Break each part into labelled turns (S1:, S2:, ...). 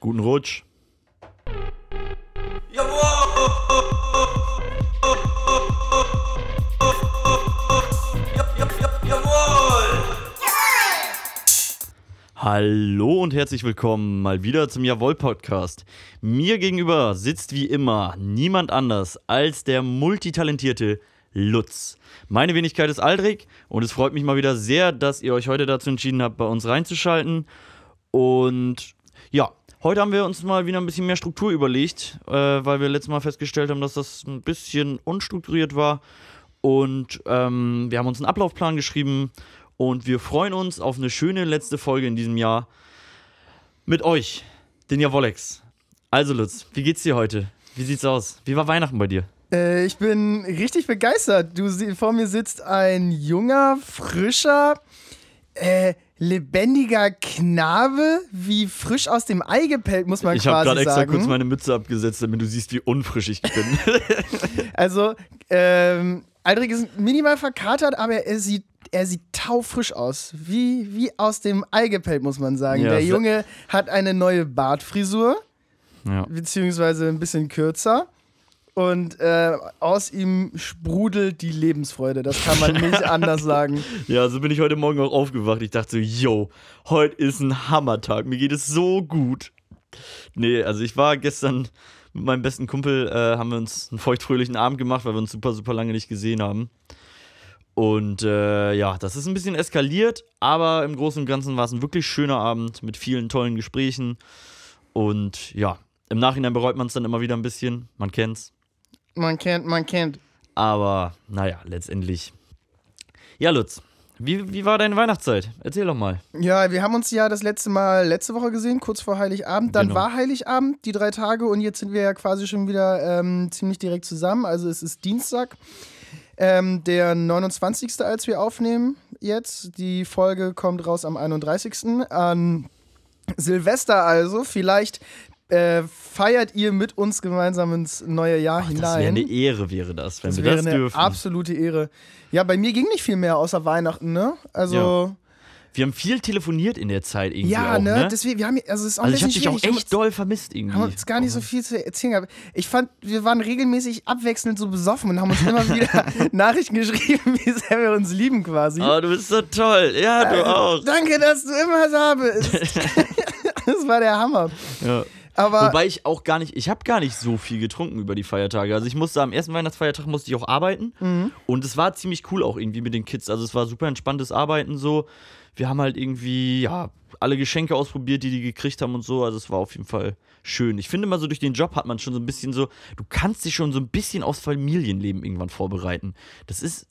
S1: Guten Rutsch. Hallo und herzlich willkommen mal wieder zum Jawohl Podcast. Mir gegenüber sitzt wie immer niemand anders als der multitalentierte Lutz. Meine Wenigkeit ist Aldrich und es freut mich mal wieder sehr, dass ihr euch heute dazu entschieden habt, bei uns reinzuschalten. Und ja, heute haben wir uns mal wieder ein bisschen mehr Struktur überlegt, äh, weil wir letztes Mal festgestellt haben, dass das ein bisschen unstrukturiert war. Und ähm, wir haben uns einen Ablaufplan geschrieben und wir freuen uns auf eine schöne letzte Folge in diesem Jahr mit euch, den Javolex. Also Lutz, wie geht's dir heute? Wie sieht's aus? Wie war Weihnachten bei dir?
S2: Äh, ich bin richtig begeistert. Du vor mir sitzt ein junger, frischer, äh, lebendiger Knabe, wie frisch aus dem Ei gepellt, muss man
S1: ich
S2: quasi
S1: habe gerade extra
S2: sagen.
S1: kurz meine Mütze abgesetzt, damit du siehst, wie unfrisch ich bin.
S2: also, ähm, Aldrich ist minimal verkatert, aber er sieht, er sieht taufrisch aus. Wie, wie aus dem Ei gepellt, muss man sagen.
S1: Ja,
S2: Der Junge hat eine neue Bartfrisur,
S1: ja.
S2: beziehungsweise ein bisschen kürzer. Und äh, aus ihm sprudelt die Lebensfreude. Das kann man nicht anders sagen.
S1: ja, so bin ich heute Morgen auch aufgewacht. Ich dachte so, yo, heute ist ein Hammertag. Mir geht es so gut. Nee, also ich war gestern mit meinem besten Kumpel, äh, haben wir uns einen feuchtfröhlichen Abend gemacht, weil wir uns super, super lange nicht gesehen haben. Und äh, ja, das ist ein bisschen eskaliert, aber im Großen und Ganzen war es ein wirklich schöner Abend mit vielen tollen Gesprächen. Und ja, im Nachhinein bereut man es dann immer wieder ein bisschen. Man kennt's.
S2: Man kennt, man kennt.
S1: Aber naja, letztendlich. Ja, Lutz, wie, wie war deine Weihnachtszeit? Erzähl doch mal.
S2: Ja, wir haben uns ja das letzte Mal letzte Woche gesehen, kurz vor Heiligabend. Dann
S1: Genau.
S2: war Heiligabend, die drei Tage, und jetzt sind wir ja quasi schon wieder ähm, ziemlich direkt zusammen. Also es ist Dienstag, ähm, der 29. als wir aufnehmen jetzt. Die Folge kommt raus am 31. An Silvester also. Vielleicht äh, feiert ihr mit uns gemeinsam ins neue Jahr
S1: Das wäre
S2: hinein.
S1: eine Ehre, wäre das, wenn
S2: Das
S1: wir
S2: wäre
S1: das
S2: eine
S1: dürfen.
S2: absolute Ehre. Ja, bei mir ging nicht viel mehr außer Weihnachten, ne? Also,
S1: Wir haben viel telefoniert in der Zeit irgendwie
S2: ja,
S1: auch,
S2: ne?
S1: ne?
S2: Deswegen, wir haben, also es ist auch
S1: also ich habe dich auch echt doll vermisst irgendwie.
S2: haben uns gar nicht so viel zu erzählen gehabt. Ich fand, wir waren regelmäßig abwechselnd so besoffen und haben uns immer wieder Nachrichten geschrieben, wie sehr wir uns lieben quasi.
S1: Oh, du bist so toll. Ja, du auch.
S2: Danke, dass du immer da bist. das war der Hammer.
S1: Ja.
S2: Aber
S1: Wobei ich auch gar nicht, ich habe gar nicht so viel getrunken über die Feiertage. Also ich musste am ersten Weihnachtsfeiertag musste ich auch arbeiten
S2: Mhm.
S1: und es war ziemlich cool auch irgendwie mit den Kids. Also es war super entspanntes Arbeiten so. Wir haben halt irgendwie ja alle Geschenke ausprobiert, die die gekriegt haben und so. Also es war auf jeden Fall schön. Ich finde mal so durch den Job hat man schon so ein bisschen so, du kannst dich schon so ein bisschen aufs Familienleben irgendwann vorbereiten. Das ist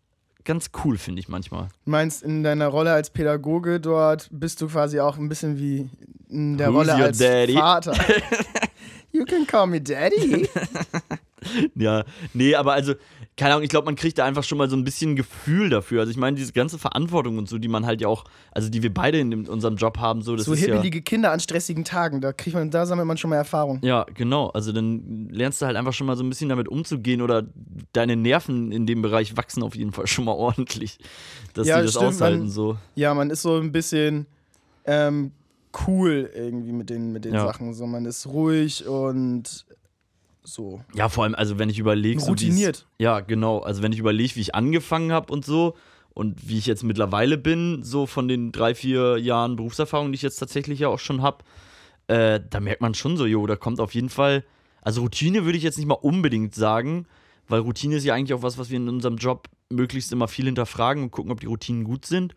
S1: ganz cool, finde ich manchmal.
S2: meinst in deiner Rolle als Pädagoge dort bist du quasi auch ein bisschen wie in der
S1: Who's
S2: Rolle als
S1: daddy?
S2: Vater. you can call me daddy.
S1: Ja, nee, aber also, keine Ahnung, ich glaube, man kriegt da einfach schon mal so ein bisschen Gefühl dafür. Also ich meine, diese ganze Verantwortung und so, die man halt ja auch, also die wir beide in unserem Job haben, so, das
S2: so
S1: ist ja.
S2: hibbelige Kinder an stressigen Tagen, da kriegt man, da sammelt man schon mal Erfahrung.
S1: Ja, genau. Also dann lernst du halt einfach schon mal so ein bisschen damit umzugehen oder deine Nerven in dem Bereich wachsen auf jeden Fall schon mal ordentlich, dass
S2: Ja,
S1: die das
S2: stimmt,
S1: aushalten
S2: man-
S1: so.
S2: Ja, man ist so ein bisschen ähm, cool irgendwie mit den, mit den
S1: Ja.
S2: Sachen. So, man ist ruhig und so.
S1: Ja, vor allem, also wenn ich überlege, so
S2: Routiniert.
S1: Ja, genau. Also wenn ich überlege, wie ich angefangen habe und so und wie ich jetzt mittlerweile bin, so von den drei, vier Jahren Berufserfahrung, die ich jetzt tatsächlich ja auch schon habe, äh, da merkt man schon so, jo, da kommt auf jeden Fall, also Routine würde ich jetzt nicht mal unbedingt sagen, weil Routine ist ja eigentlich auch was, was wir in unserem Job möglichst immer viel hinterfragen und gucken, ob die Routinen gut sind.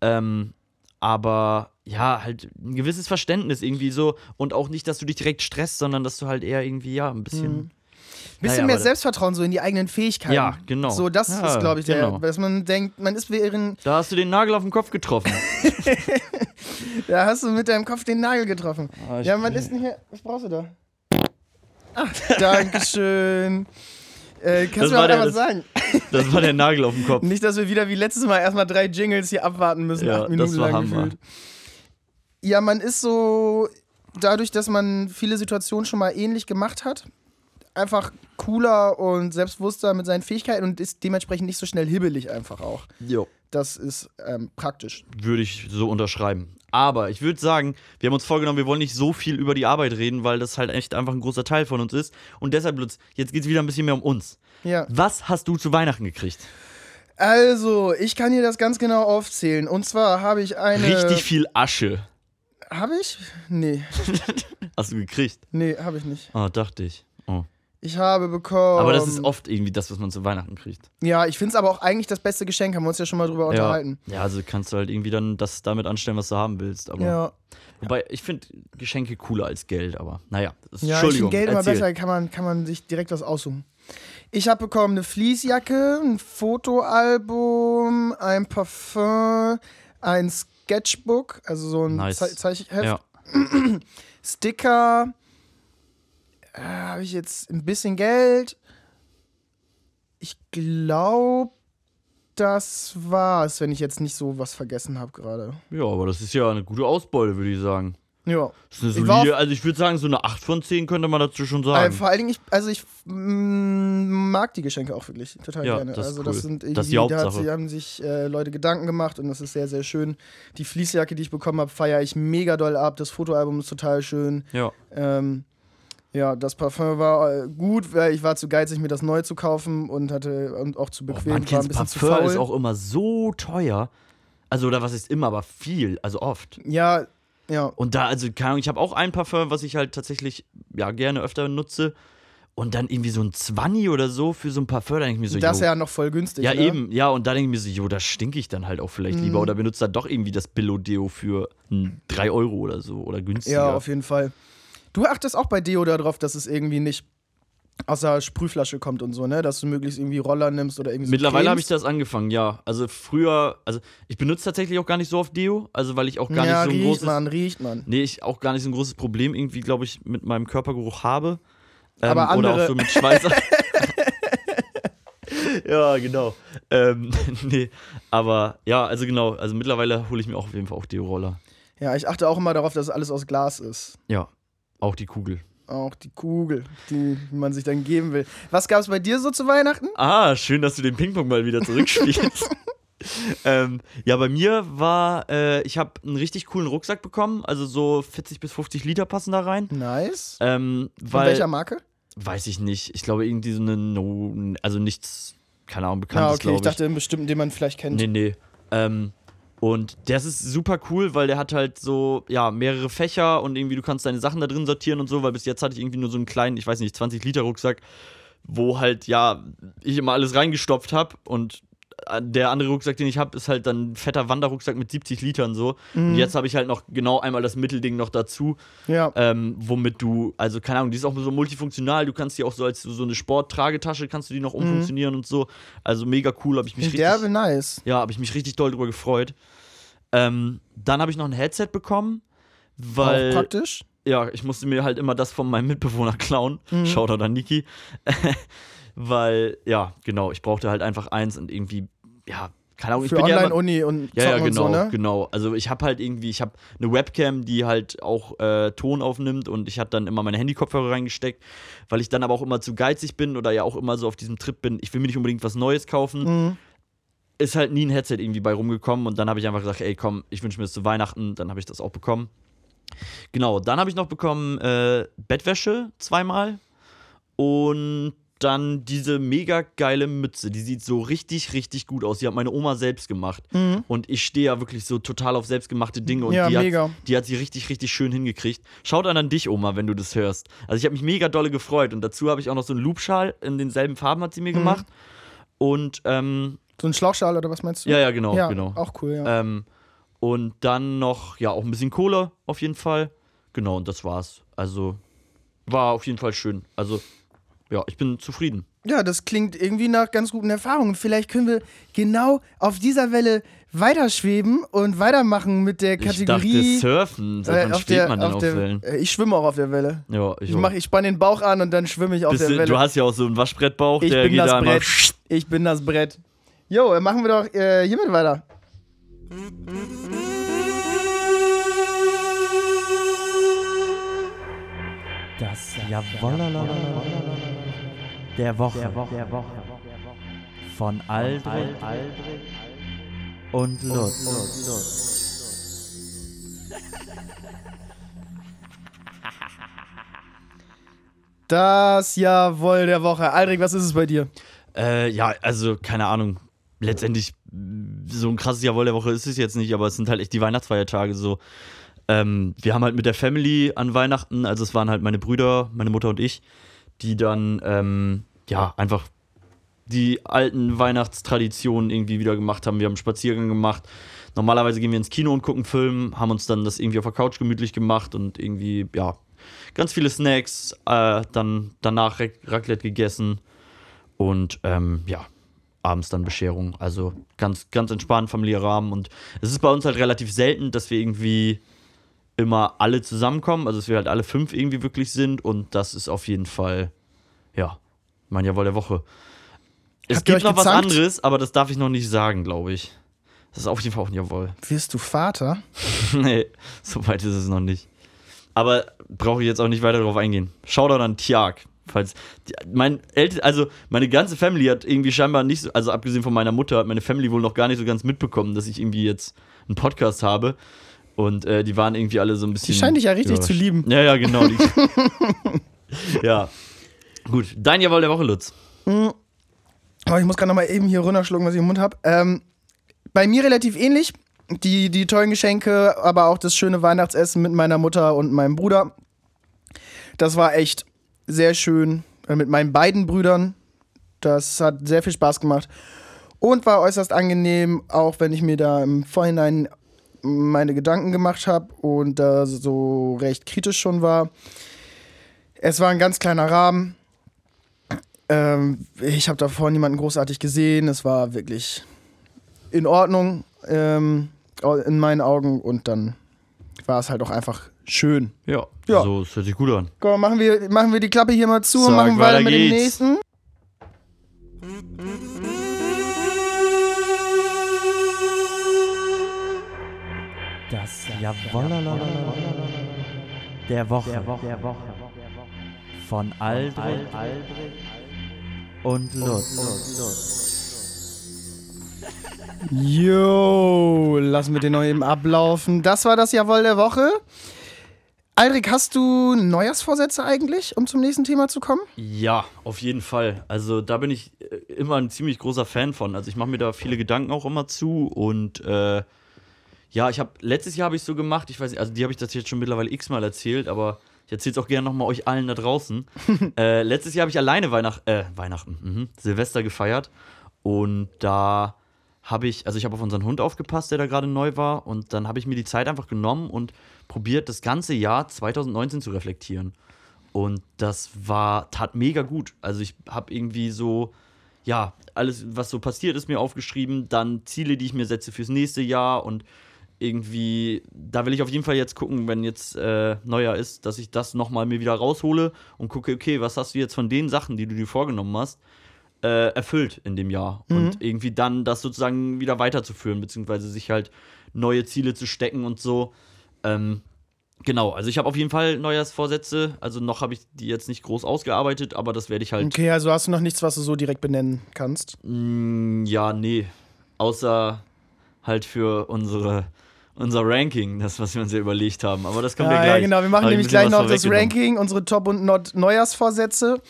S1: Ähm, aber ja, halt ein gewisses Verständnis irgendwie so und auch nicht, dass du dich direkt stresst, sondern dass du halt eher irgendwie, ja, ein bisschen.
S2: Mhm. Bisschen
S1: Naja,
S2: mehr Selbstvertrauen so in die eigenen Fähigkeiten.
S1: Ja, genau.
S2: So, das
S1: Ja,
S2: ist, glaube ich, der,
S1: genau.
S2: dass man denkt, man ist während,
S1: Da hast du den Nagel auf den Kopf getroffen.
S2: da hast du mit deinem Kopf den Nagel getroffen.
S1: Ah, ich
S2: ja, man ist nicht hier, was brauchst du da? Ah, Dankeschön. Äh, kannst
S1: Das
S2: du mir auch einmal sagen?
S1: Das war der Nagel auf dem Kopf.
S2: Nicht, dass wir wieder wie letztes Mal erstmal drei Jingles hier abwarten müssen,
S1: Ja,
S2: acht Minuten
S1: das war
S2: lang
S1: Hammer.
S2: gefühlt. Ja, man ist so, dadurch, dass man viele Situationen schon mal ähnlich gemacht hat, einfach cooler und selbstbewusster mit seinen Fähigkeiten und ist dementsprechend nicht so schnell hibbelig einfach auch.
S1: Jo.
S2: das ist ähm, praktisch.
S1: Würde ich so unterschreiben. Aber ich würde sagen, wir haben uns vorgenommen, wir wollen nicht so viel über die Arbeit reden, weil das halt echt einfach ein großer Teil von uns ist. Und deshalb, Lutz, jetzt geht es wieder ein bisschen mehr um uns.
S2: Ja.
S1: Was hast du zu Weihnachten gekriegt?
S2: Also, ich kann dir das ganz genau aufzählen. Und zwar habe ich eine.
S1: Richtig viel Asche
S2: Habe ich? Nee.
S1: hast du gekriegt.
S2: Nee, habe ich nicht.
S1: Oh, dachte ich. Oh.
S2: Ich habe bekommen.
S1: Aber das ist oft irgendwie das, was man zu Weihnachten kriegt.
S2: Ja, ich finde es aber auch eigentlich das beste Geschenk, haben wir uns ja schon mal drüber
S1: Ja.
S2: unterhalten.
S1: ja, also kannst du halt irgendwie dann das damit anstellen, was du haben willst. Aber
S2: Ja,
S1: Wobei, ich finde Geschenke cooler als Geld, aber naja. Das,
S2: ja ich
S1: Entschuldigung,
S2: finde Geld immer besser, kann man, kann man sich direkt was aussuchen. Ich habe bekommen eine Fließjacke, ein Fotoalbum, ein Parfum, ein Sketchbook, also so ein
S1: Nice.
S2: Ze Zeichheft,
S1: Ja.
S2: Sticker. Äh, habe ich jetzt ein bisschen Geld. Ich glaube, das war's, wenn ich jetzt nicht so was vergessen habe gerade.
S1: ja, aber das ist ja eine gute Ausbeute, würde ich sagen.
S2: Ja.
S1: Das ist eine
S2: Ich
S1: solide, also ich würde sagen, so eine 8 von 10 könnte man dazu schon
S2: Äh,
S1: sagen.
S2: vor allen Dingen, ich, also ich mm, mag die Geschenke auch wirklich total
S1: Ja,
S2: gerne.
S1: das ist
S2: also
S1: cool.
S2: das sind
S1: Das ist die
S2: irgendwie- da hat
S1: Hauptsache.
S2: sie, haben sich äh, Leute Gedanken gemacht und das ist sehr, sehr schön. Die Fließjacke, die ich bekommen habe, feiere ich mega doll ab. Das Fotoalbum ist total schön.
S1: ja.
S2: Ähm, ja, das Parfum war äh, gut, weil ich war zu geizig, mir das neu zu kaufen und hatte und auch zu
S1: Oh,
S2: bequem,
S1: man
S2: war ein bisschen zu
S1: Parfum
S2: faul.
S1: ist auch immer so teuer. Also, oder was ist immer, aber viel, also oft.
S2: ja, ja.
S1: Und da, also, keine Ahnung, ich habe auch ein Parfum, was ich halt tatsächlich, ja, gerne öfter nutze. Und dann irgendwie so ein 20 oder so für so ein Parfum, da denke ich mir so,
S2: das ist
S1: jo,
S2: ja noch voll günstig.
S1: Ja,
S2: ne?
S1: eben, ja, und da denke ich mir so, jo, da stinke ich dann halt auch vielleicht
S2: Mhm.
S1: lieber oder benutze dann doch irgendwie das Billo-Deo für 3 Euro oder so oder günstiger.
S2: Ja, auf jeden Fall. Du achtest auch bei Deo darauf, dass es irgendwie nicht aus der Sprühflasche kommt und so, ne? Dass du möglichst irgendwie Roller nimmst oder irgendwie so
S1: Mittlerweile habe ich das angefangen, ja. Also früher, also ich benutze tatsächlich auch gar nicht so oft Deo, also weil ich auch gar
S2: ja,
S1: nicht so ein
S2: riecht
S1: großes.
S2: man, riecht man.
S1: Nee, ich auch gar nicht so ein großes Problem irgendwie, glaube ich, mit meinem Körpergeruch habe. Ähm,
S2: Aber
S1: Oder
S2: andere-
S1: auch so mit Schweiß. ja, genau. Ähm, nee, aber ja, also genau, also mittlerweile hole ich mir auch auf jeden Fall auch Deo-Roller.
S2: Ja, ich achte auch immer darauf, dass alles aus Glas ist.
S1: Ja, auch die Kugel.
S2: Auch die Kugel, die man sich dann geben will. Was gab es bei dir so zu Weihnachten?
S1: Ah, schön, dass du den Ping-Pong mal wieder zurückspielst. ähm, ja, bei mir war, äh, ich habe einen richtig coolen Rucksack bekommen, also so 40 bis 50 Liter passen da rein.
S2: Nice.
S1: Ähm,
S2: Von welcher Marke?
S1: weiß ich nicht, ich glaube irgendwie so eine, no, also nichts, keine Ahnung,
S2: Ah,
S1: bekanntes,
S2: okay,
S1: glaube
S2: ich dachte einen bestimmten, den man vielleicht kennt.
S1: Nee, nee. Ähm, und das ist super cool, weil der hat halt so, ja, mehrere Fächer und irgendwie du kannst deine Sachen da drin sortieren und so, weil bis jetzt hatte ich irgendwie nur so einen kleinen, ich weiß nicht, 20 Liter Rucksack, wo halt, ja, ich immer alles reingestopft habe und der andere Rucksack, den ich habe, ist halt dann ein fetter Wanderrucksack mit 70 Litern so.
S2: Mhm.
S1: Und jetzt habe ich halt noch genau einmal das Mittelding noch dazu,
S2: Ja.
S1: ähm, womit du, also keine Ahnung, die ist auch so multifunktional, du kannst die auch so als so eine Sporttragetasche, kannst du die noch umfunktionieren und so. Also mega cool, habe ich mich richtig
S2: Derbe nice.
S1: ja, habe ich mich richtig doll drüber gefreut. Ähm, dann habe ich noch ein Headset bekommen,
S2: Auch
S1: weil
S2: praktisch.
S1: ja, ich musste mir halt immer das von meinem Mitbewohner klauen.
S2: Mhm.
S1: Shoutout an Niki. weil, ja, genau, ich brauchte halt einfach eins und irgendwie, ja, keine Ahnung, ich
S2: Für
S1: bin ja immer,
S2: Online-Uni und
S1: ja, ja, genau,
S2: und so, ne?
S1: genau. Also ich habe halt irgendwie, ich habe eine Webcam, die halt auch äh, Ton aufnimmt und ich hatte dann immer meine Handykopfhörer reingesteckt, weil ich dann aber auch immer zu geizig bin oder ja auch immer so auf diesem Trip bin, ich will mir nicht unbedingt was Neues kaufen
S2: Mhm.
S1: ist halt nie ein Headset irgendwie bei rumgekommen und dann habe ich einfach gesagt, ey komm, ich wünsche mir das zu Weihnachten, dann habe ich das auch bekommen. Genau, dann habe ich noch bekommen äh, Bettwäsche zweimal und dann diese mega geile Mütze, die sieht so richtig, richtig gut aus. Die hat meine Oma selbst gemacht.
S2: Mhm.
S1: Und ich stehe ja wirklich so total auf selbstgemachte Dinge und
S2: Ja,
S1: die,
S2: mega.
S1: Hat, die hat sie richtig, richtig schön hingekriegt. Schaut an an dich, Oma, wenn du das hörst. Also ich habe mich mega dolle gefreut und dazu habe ich auch noch so einen Loopschal in denselben Farben hat sie
S2: Mhm.
S1: mir gemacht. Und ähm,
S2: So ein Schlauchschal oder was meinst du?
S1: ja, ja, genau,
S2: ja
S1: genau.
S2: auch cool, ja.
S1: Ähm, und dann noch, ja, auch ein bisschen Kohle auf jeden Fall. Genau, und das war's. Also war auf jeden Fall schön. Also, ja, ich bin zufrieden.
S2: Ja, das klingt irgendwie nach ganz guten Erfahrungen. Vielleicht können wir genau auf dieser Welle weiterschweben und weitermachen mit der
S1: Ich dachte,
S2: Kategorie.
S1: Surfen. Seit
S2: äh,
S1: wann
S2: auf
S1: schwebt
S2: der,
S1: man denn auf,
S2: der,
S1: Wellen?
S2: äh, Ich schwimme auch auf der Welle.
S1: Ja, ich,
S2: Ich, mach, ich spann den Bauch an und dann schwimme ich auf
S1: Bist
S2: der
S1: du,
S2: Welle.
S1: du hast ja auch so einen Waschbrettbauch,
S2: ich
S1: der
S2: bin
S1: geht
S2: das
S1: da.
S2: Brett. Ich bin das Brett. Jo, dann machen wir doch äh, hiermit weiter.
S1: Das Jawollala der Woche. Von Aldrich und Lutz.
S2: Das Jawohl der Woche. Aldrich, was ist es bei dir?
S1: Äh, ja, also keine Ahnung. Letztendlich so ein krasses Jawohl der Woche ist es jetzt nicht, aber es sind halt echt die Weihnachtsfeiertage so. Ähm, wir haben halt mit der Family an Weihnachten, also es waren halt meine Brüder, meine Mutter und ich, die dann ähm, ja einfach die alten Weihnachtstraditionen irgendwie wieder gemacht haben. Wir haben Spaziergang gemacht. Normalerweise gehen wir ins Kino und gucken Film, haben uns dann das irgendwie auf der Couch gemütlich gemacht und irgendwie, ja, ganz viele Snacks, äh, dann danach Raclette gegessen und ähm, ja, abends dann Bescherung. Also ganz, ganz entspannt, familiärer Rahmen. Und es ist bei uns halt relativ selten, dass wir irgendwie immer alle zusammenkommen, also dass wir halt alle fünf irgendwie wirklich sind und das ist auf jeden Fall, ja, mein Jawohl der Woche. Es
S2: Habt
S1: gibt noch was
S2: gezankt?
S1: anderes, aber das darf ich noch nicht sagen, glaube ich. Das ist auf jeden Fall auch ein Jawohl.
S2: Wirst du Vater?
S1: nee, so weit ist es noch nicht. Aber brauche ich jetzt auch nicht weiter darauf eingehen. Shoutout an Tiag. Falls die, mein Eltern, also meine ganze Family hat irgendwie scheinbar nicht so, also abgesehen von meiner Mutter, hat meine Family wohl noch gar nicht so ganz mitbekommen, dass ich irgendwie jetzt einen Podcast habe. Und äh, die waren irgendwie alle so ein bisschen.
S2: Die scheinen dich ja richtig zu lieben.
S1: Ja, ja, genau. Die, ja. Gut, dein Jawohl der Woche, Lutz.
S2: Oh, ich muss gerade noch mal eben hier runterschlucken, was ich im Mund habe. Ähm, bei mir relativ ähnlich. Die, die tollen Geschenke, aber auch das schöne Weihnachtsessen mit meiner Mutter und meinem Bruder. Das war echt sehr schön. Äh, Mit meinen beiden Brüdern. Das hat sehr viel Spaß gemacht. Und war äußerst angenehm, auch wenn ich mir da im Vorhinein meine Gedanken gemacht habe und da so recht kritisch schon war. Es war ein ganz kleiner Rahmen. Ähm, ich habe davor niemanden großartig gesehen. Es war wirklich in Ordnung ähm, in meinen Augen und dann war es halt auch einfach schön.
S1: Ja,
S2: Ja.
S1: so, das hört sich gut an.
S2: Komm, machen wir, machen wir die Klappe hier mal zu und
S1: Sag,
S2: machen weiter
S1: weiter
S2: mit dem nächsten.
S1: Das Jawoll der Woche. Von Aldrich und Lutz.
S2: Jo, lassen wir den noch eben ablaufen. Das war das Jawohl der Woche. Aldrich, hast du Neujahrsvorsätze eigentlich, um zum nächsten Thema zu kommen?
S1: Ja, auf jeden Fall. Also da bin ich äh, immer ein ziemlich großer Fan von. Also ich mache mir da viele Gedanken auch immer zu und äh, ja, ich habe letztes Jahr habe ich so gemacht. Ich weiß nicht, also die habe ich das jetzt schon mittlerweile x-mal erzählt, aber ich erzähle es auch gerne nochmal euch allen da draußen. äh, letztes Jahr habe ich alleine Weihnacht, äh, Weihnachten, mhm, Silvester gefeiert und da habe ich, also ich habe auf unseren Hund aufgepasst, der da gerade neu war und dann habe ich mir die Zeit einfach genommen und probiert, das ganze Jahr 2019 zu reflektieren. Und das war, tat mega gut. Also ich habe irgendwie so, ja, alles, was so passiert ist, mir aufgeschrieben, dann Ziele, die ich mir setze fürs nächste Jahr und irgendwie, da will ich auf jeden Fall jetzt gucken, wenn jetzt äh, Neujahr ist, dass ich das nochmal mir wieder raushole und gucke, okay, was hast du jetzt von den Sachen, die du dir vorgenommen hast, äh, erfüllt in dem Jahr. Und irgendwie dann das sozusagen wieder weiterzuführen, beziehungsweise sich halt neue Ziele zu stecken und so. Ähm, genau, also ich habe auf jeden Fall Neujahrsvorsätze. Also noch habe ich die jetzt nicht groß ausgearbeitet, aber das werde ich halt.
S2: Okay, also hast du noch nichts, was du so direkt benennen kannst.
S1: Mm, ja, nee. Außer halt für unsere. Unser Ranking, das, was wir uns ja überlegt haben. Aber das kommt ja, gleich.
S2: ja, genau. Wir machen
S1: Hab
S2: nämlich gleich noch das. Ranking, unsere Top- und Not Neujahrsvorsätze.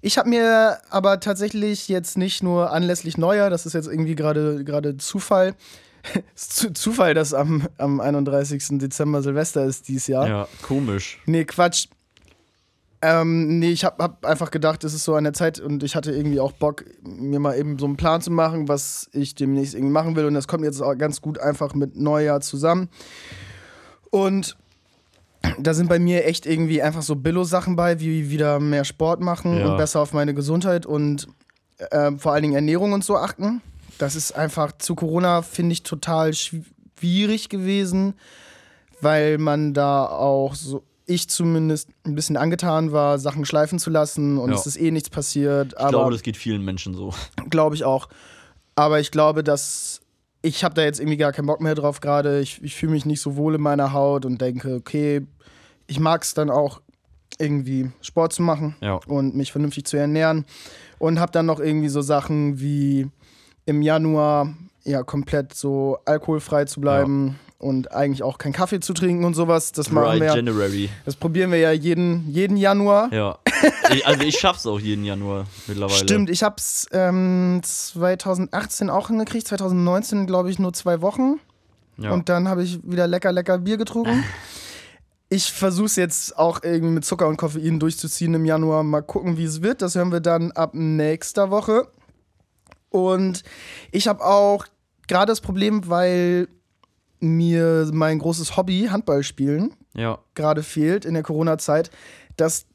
S2: Ich habe mir aber tatsächlich jetzt nicht nur anlässlich Neujahr, das ist jetzt irgendwie gerade gerade Zufall, Zufall, dass am, am 31. Dezember Silvester ist dieses Jahr.
S1: Ja, komisch.
S2: Nee, Quatsch. Ähm, nee, ich habe hab einfach gedacht, es ist so an der Zeit und ich hatte irgendwie auch Bock, mir mal eben so einen Plan zu machen, was ich demnächst irgendwie machen will. Und das kommt jetzt auch ganz gut einfach mit Neujahr zusammen. Und da sind bei mir echt irgendwie einfach so Billo-Sachen bei, wie wieder mehr Sport machen
S1: Ja.
S2: und besser auf meine Gesundheit und ähm, vor allen Dingen Ernährung und so achten. Das ist einfach zu Corona, finde ich, total schwierig gewesen, weil man da auch so, ich zumindest, ein bisschen angetan war, Sachen schleifen zu lassen und
S1: Ja.
S2: es ist eh nichts passiert.
S1: Ich
S2: aber
S1: glaube, das geht vielen Menschen so.
S2: glaube ich auch. Aber ich glaube, dass ich habe da jetzt irgendwie gar keinen Bock mehr drauf gerade. Ich, ich fühle mich nicht so wohl in meiner Haut und denke, okay, ich mag es dann auch irgendwie Sport zu machen
S1: Ja.
S2: und mich vernünftig zu ernähren. Und habe dann noch irgendwie so Sachen wie im Januar ja komplett so alkoholfrei zu bleiben und eigentlich auch keinen Kaffee zu trinken und sowas. Das machen wir.
S1: January.
S2: Das probieren wir ja jeden, jeden Januar.
S1: Ja. Ich- also ich schaff's auch jeden Januar mittlerweile.
S2: Stimmt, ich hab's ähm, 2018 auch hingekriegt, 2019 glaube ich nur zwei Wochen.
S1: Ja.
S2: Und dann habe ich wieder lecker, lecker Bier getrunken. Ich versuche es jetzt auch irgendwie mit Zucker und Koffein durchzuziehen im Januar. Mal gucken, wie es wird. Das hören wir dann ab nächster Woche. Und ich habe auch gerade das Problem, weil mir mein großes Hobby, Handball spielen,
S1: ja.
S2: gerade fehlt in der Corona-Zeit, dass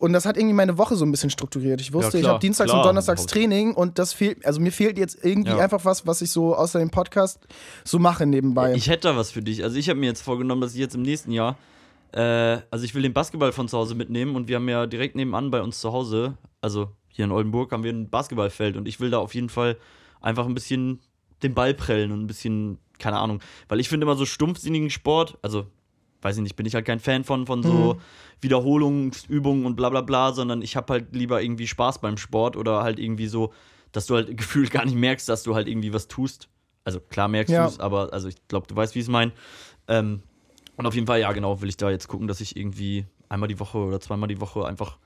S2: und das hat irgendwie meine Woche so ein bisschen strukturiert. Ich wusste,
S1: Ja,
S2: ich habe Dienstags
S1: klar.
S2: und Donnerstags Training und das fehlt, also mir fehlt jetzt irgendwie
S1: Ja.
S2: einfach was, was ich so außer dem Podcast so mache nebenbei.
S1: Ich hätte da was für dich. Also ich habe mir jetzt vorgenommen, dass ich jetzt im nächsten Jahr, äh, also ich will den Basketball von zu Hause mitnehmen und wir haben ja direkt nebenan bei uns zu Hause, also hier in Oldenburg, haben wir ein Basketballfeld und ich will da auf jeden Fall einfach ein bisschen den Ball prellen und ein bisschen, keine Ahnung, weil ich finde immer so stumpfsinnigen Sport, also weiß ich nicht, bin ich halt kein Fan von, von so
S2: Mhm.
S1: Wiederholungsübungen und bla bla bla, sondern ich habe halt lieber irgendwie Spaß beim Sport oder halt irgendwie so, dass du halt gefühlt gar nicht merkst, dass du halt irgendwie was tust. Also klar merkst
S2: Ja.
S1: du es, aber also ich glaube, du weißt, wie ich es meine. Ähm, und auf jeden Fall, ja, genau, will ich da jetzt gucken, dass ich irgendwie einmal die Woche oder zweimal die Woche einfach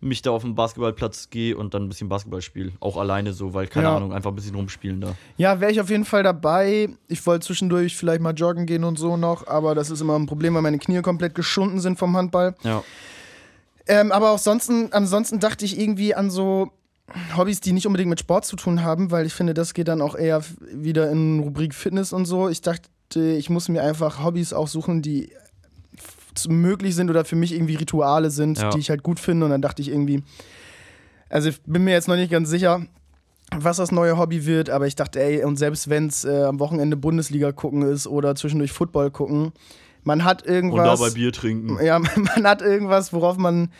S1: mich da auf den Basketballplatz gehe und dann ein bisschen Basketball spiele. Auch alleine so, weil, keine
S2: Ja.
S1: Ahnung, einfach ein bisschen rumspielen da.
S2: ja, wäre ich auf jeden Fall dabei. Ich wollte zwischendurch vielleicht mal joggen gehen und so noch, aber das ist immer ein Problem, weil meine Knie komplett geschunden sind vom Handball.
S1: Ja.
S2: Ähm, aber auch sonst, ansonsten dachte ich irgendwie an so Hobbys, die nicht unbedingt mit Sport zu tun haben, weil ich finde, das geht dann auch eher wieder in Rubrik Fitness und so. Ich dachte, ich muss mir einfach Hobbys auch suchen, die möglich sind oder für mich irgendwie Rituale sind,
S1: Ja.
S2: die ich halt gut finde. Und dann dachte ich irgendwie, also ich bin mir jetzt noch nicht ganz sicher, was das neue Hobby wird, aber ich dachte, ey, und selbst wenn es äh, am Wochenende Bundesliga gucken ist oder zwischendurch Football gucken, man hat
S1: Und
S2: irgendwas.
S1: dabei Bier trinken.
S2: Ja, man hat irgendwas, worauf man,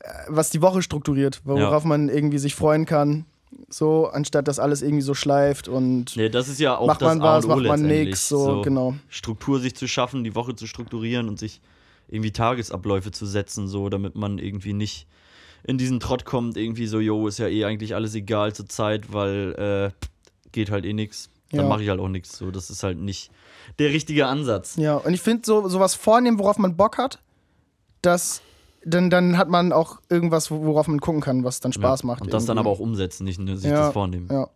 S2: äh, was die Woche strukturiert, worauf man irgendwie sich freuen kann. So, anstatt dass alles irgendwie so schleift und
S1: Nee, das ist ja auch
S2: macht
S1: das
S2: man was,
S1: und
S2: macht man
S1: letztendlich.
S2: nix, so, genau.
S1: Struktur sich zu schaffen, die Woche zu strukturieren und sich irgendwie Tagesabläufe zu setzen, so, damit man irgendwie nicht in diesen Trott kommt, irgendwie so, jo, ist ja eh eigentlich alles egal zur Zeit, weil äh, geht halt eh nix. Dann
S2: Ja.
S1: mache ich halt auch nichts. So, das ist halt nicht der richtige Ansatz.
S2: Ja, und ich finde so sowas vornehmen, worauf man Bock hat, das, dann, dann hat man auch irgendwas, worauf man gucken kann, was dann Spaß
S1: ja.
S2: macht.
S1: Und das dann aber auch umsetzen, nicht nur sich
S2: Ja,
S1: das vornehmen.
S2: Ja.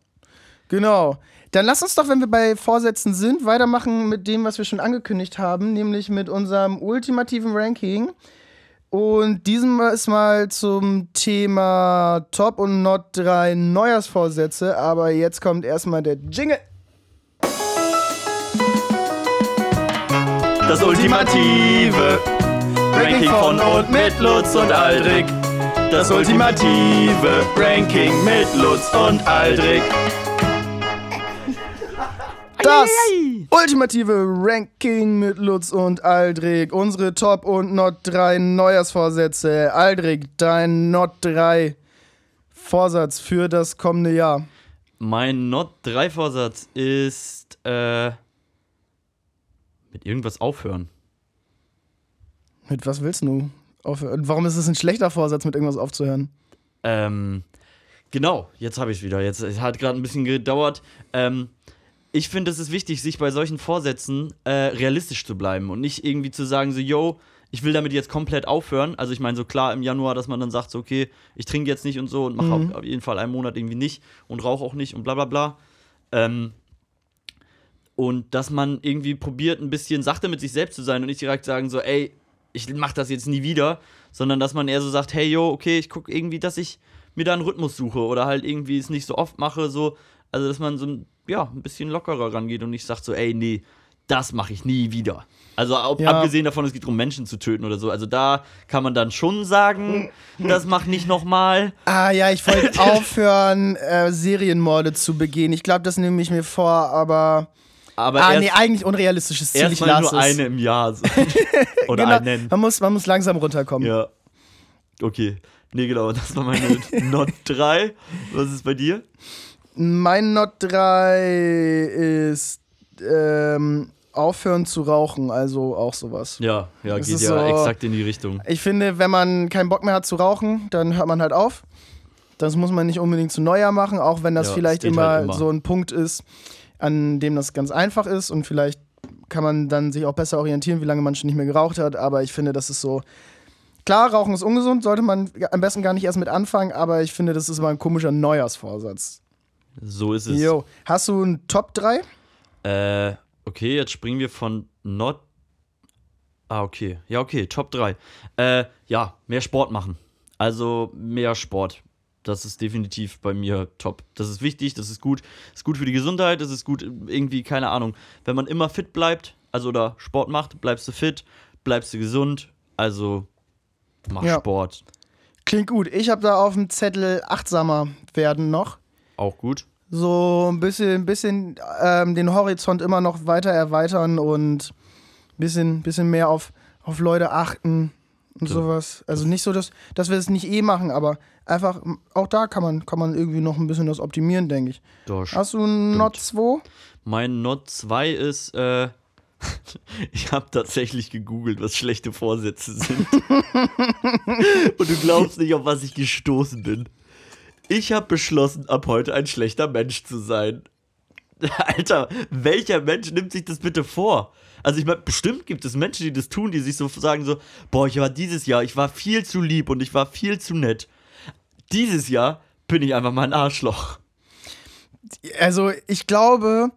S2: Genau. Dann lass uns doch, wenn wir bei Vorsätzen sind, weitermachen mit dem, was wir schon angekündigt haben, nämlich mit unserem ultimativen Ranking. Und diesmal ist mal zum Thema Top und Not 3 Neujahrsvorsätze. Aber jetzt kommt erstmal der Jingle.
S1: Das ultimative Ranking von und mit Lutz und Aldrich. Das ultimative Ranking mit Lutz und Aldrich.
S2: Das ultimative Ranking mit Lutz und Aldrich. Unsere Top und Not 3 Neujahrsvorsätze. Aldrich, dein Not 3 Vorsatz für das kommende Jahr.
S1: Mein Not 3 Vorsatz ist äh, mit irgendwas aufhören.
S2: Mit was willst du aufhören? Warum ist es ein schlechter Vorsatz, mit irgendwas aufzuhören?
S1: Ähm, genau, jetzt habe ich es wieder. Jetzt es hat gerade ein bisschen gedauert. Ähm, ich finde, es ist wichtig, sich bei solchen Vorsätzen äh, realistisch zu bleiben und nicht irgendwie zu sagen, so, yo, ich will damit jetzt komplett aufhören. Also ich meine, so klar im Januar, dass man dann sagt, so, okay, ich trinke jetzt nicht und so und mache
S2: Mhm.
S1: auf, jeden Fall einen Monat irgendwie nicht und rauche auch nicht und bla bla bla. Ähm, und dass man irgendwie probiert, ein bisschen sachte mit sich selbst zu sein und nicht direkt sagen, so, ey, ich mach das jetzt nie wieder, sondern dass man eher so sagt, hey, yo, okay, ich gucke irgendwie, dass ich mir da einen Rhythmus suche oder halt irgendwie es nicht so oft mache, so, also dass man so ein, ja, ein bisschen lockerer rangeht und nicht sagt so, ey, nee, das mache ich nie wieder. Also ab,
S2: Ja.
S1: abgesehen davon, es geht darum, Menschen zu töten oder so. Also da kann man dann schon sagen, das mach nicht nochmal.
S2: Ah ja, ich wollte aufhören, äh, Serienmorde zu begehen. Ich glaube, das nehme ich mir vor, aber.
S1: Aber
S2: ah,
S1: erst,
S2: nee, eigentlich unrealistisches Ziel. Ich
S1: erstmal
S2: lasse
S1: nur
S2: es.
S1: eine im Jahr. So. oder
S2: Genau,
S1: einen.
S2: man, muss, man muss langsam runterkommen.
S1: Ja. Okay. Nee, genau, das war meine Not 3. Was ist bei dir?
S2: Mein Not 3 ist ähm, aufhören zu rauchen, also auch sowas.
S1: Ja, ja,
S2: Das
S1: geht ja
S2: so-
S1: exakt in die Richtung.
S2: Ich finde, wenn man keinen Bock mehr hat zu rauchen, dann hört man halt auf. Das muss man nicht unbedingt zu Neujahr machen, auch wenn das
S1: Ja,
S2: vielleicht immer,
S1: halt immer.
S2: so ein Punkt ist. an dem das ganz einfach ist und vielleicht kann man dann sich auch besser orientieren, wie lange man schon nicht mehr geraucht hat. Aber ich finde, das ist so. Klar, Rauchen ist ungesund, sollte man am besten gar nicht erst mit anfangen, aber ich finde, das ist immer ein komischer Neujahrsvorsatz.
S1: So ist es.
S2: Jo, hast du einen Top 3?
S1: Äh, okay, jetzt springen wir von Not. Ah, okay. Ja, okay, Top 3. Äh, ja, mehr Sport machen. Also mehr Sport. Das ist definitiv bei mir top. Das ist wichtig, das ist gut. Das ist gut für die Gesundheit, das ist gut, irgendwie, keine Ahnung. Wenn man immer fit bleibt, also oder Sport macht, bleibst du fit, bleibst du gesund. Also mach
S2: Ja.
S1: Sport.
S2: Klingt gut. Ich habe da auf dem Zettel achtsamer werden noch.
S1: Auch gut.
S2: So ein bisschen, ein bisschen ähm, den Horizont immer noch weiter erweitern und ein bisschen, bisschen mehr auf, auf Leute achten und
S1: So.
S2: sowas. Also nicht so, dass, dass wir es nicht eh machen, aber einfach, auch da kann man, kann man irgendwie noch ein bisschen das optimieren, denke ich.
S1: Doch,
S2: Hast du einen Not 2?
S1: Mein Not 2 ist, äh, ich habe tatsächlich gegoogelt, was schlechte Vorsätze sind. Und du glaubst nicht, auf was ich gestoßen bin. Ich habe beschlossen, ab heute ein schlechter Mensch zu sein. Alter, welcher Mensch nimmt sich das bitte vor? Also ich meine, bestimmt gibt es Menschen, die das tun, die sich so sagen so, boah, ich war dieses Jahr, ich war viel zu lieb und ich war viel zu nett. Dieses Jahr bin ich einfach mal ein Arschloch.
S2: Also ich glaube,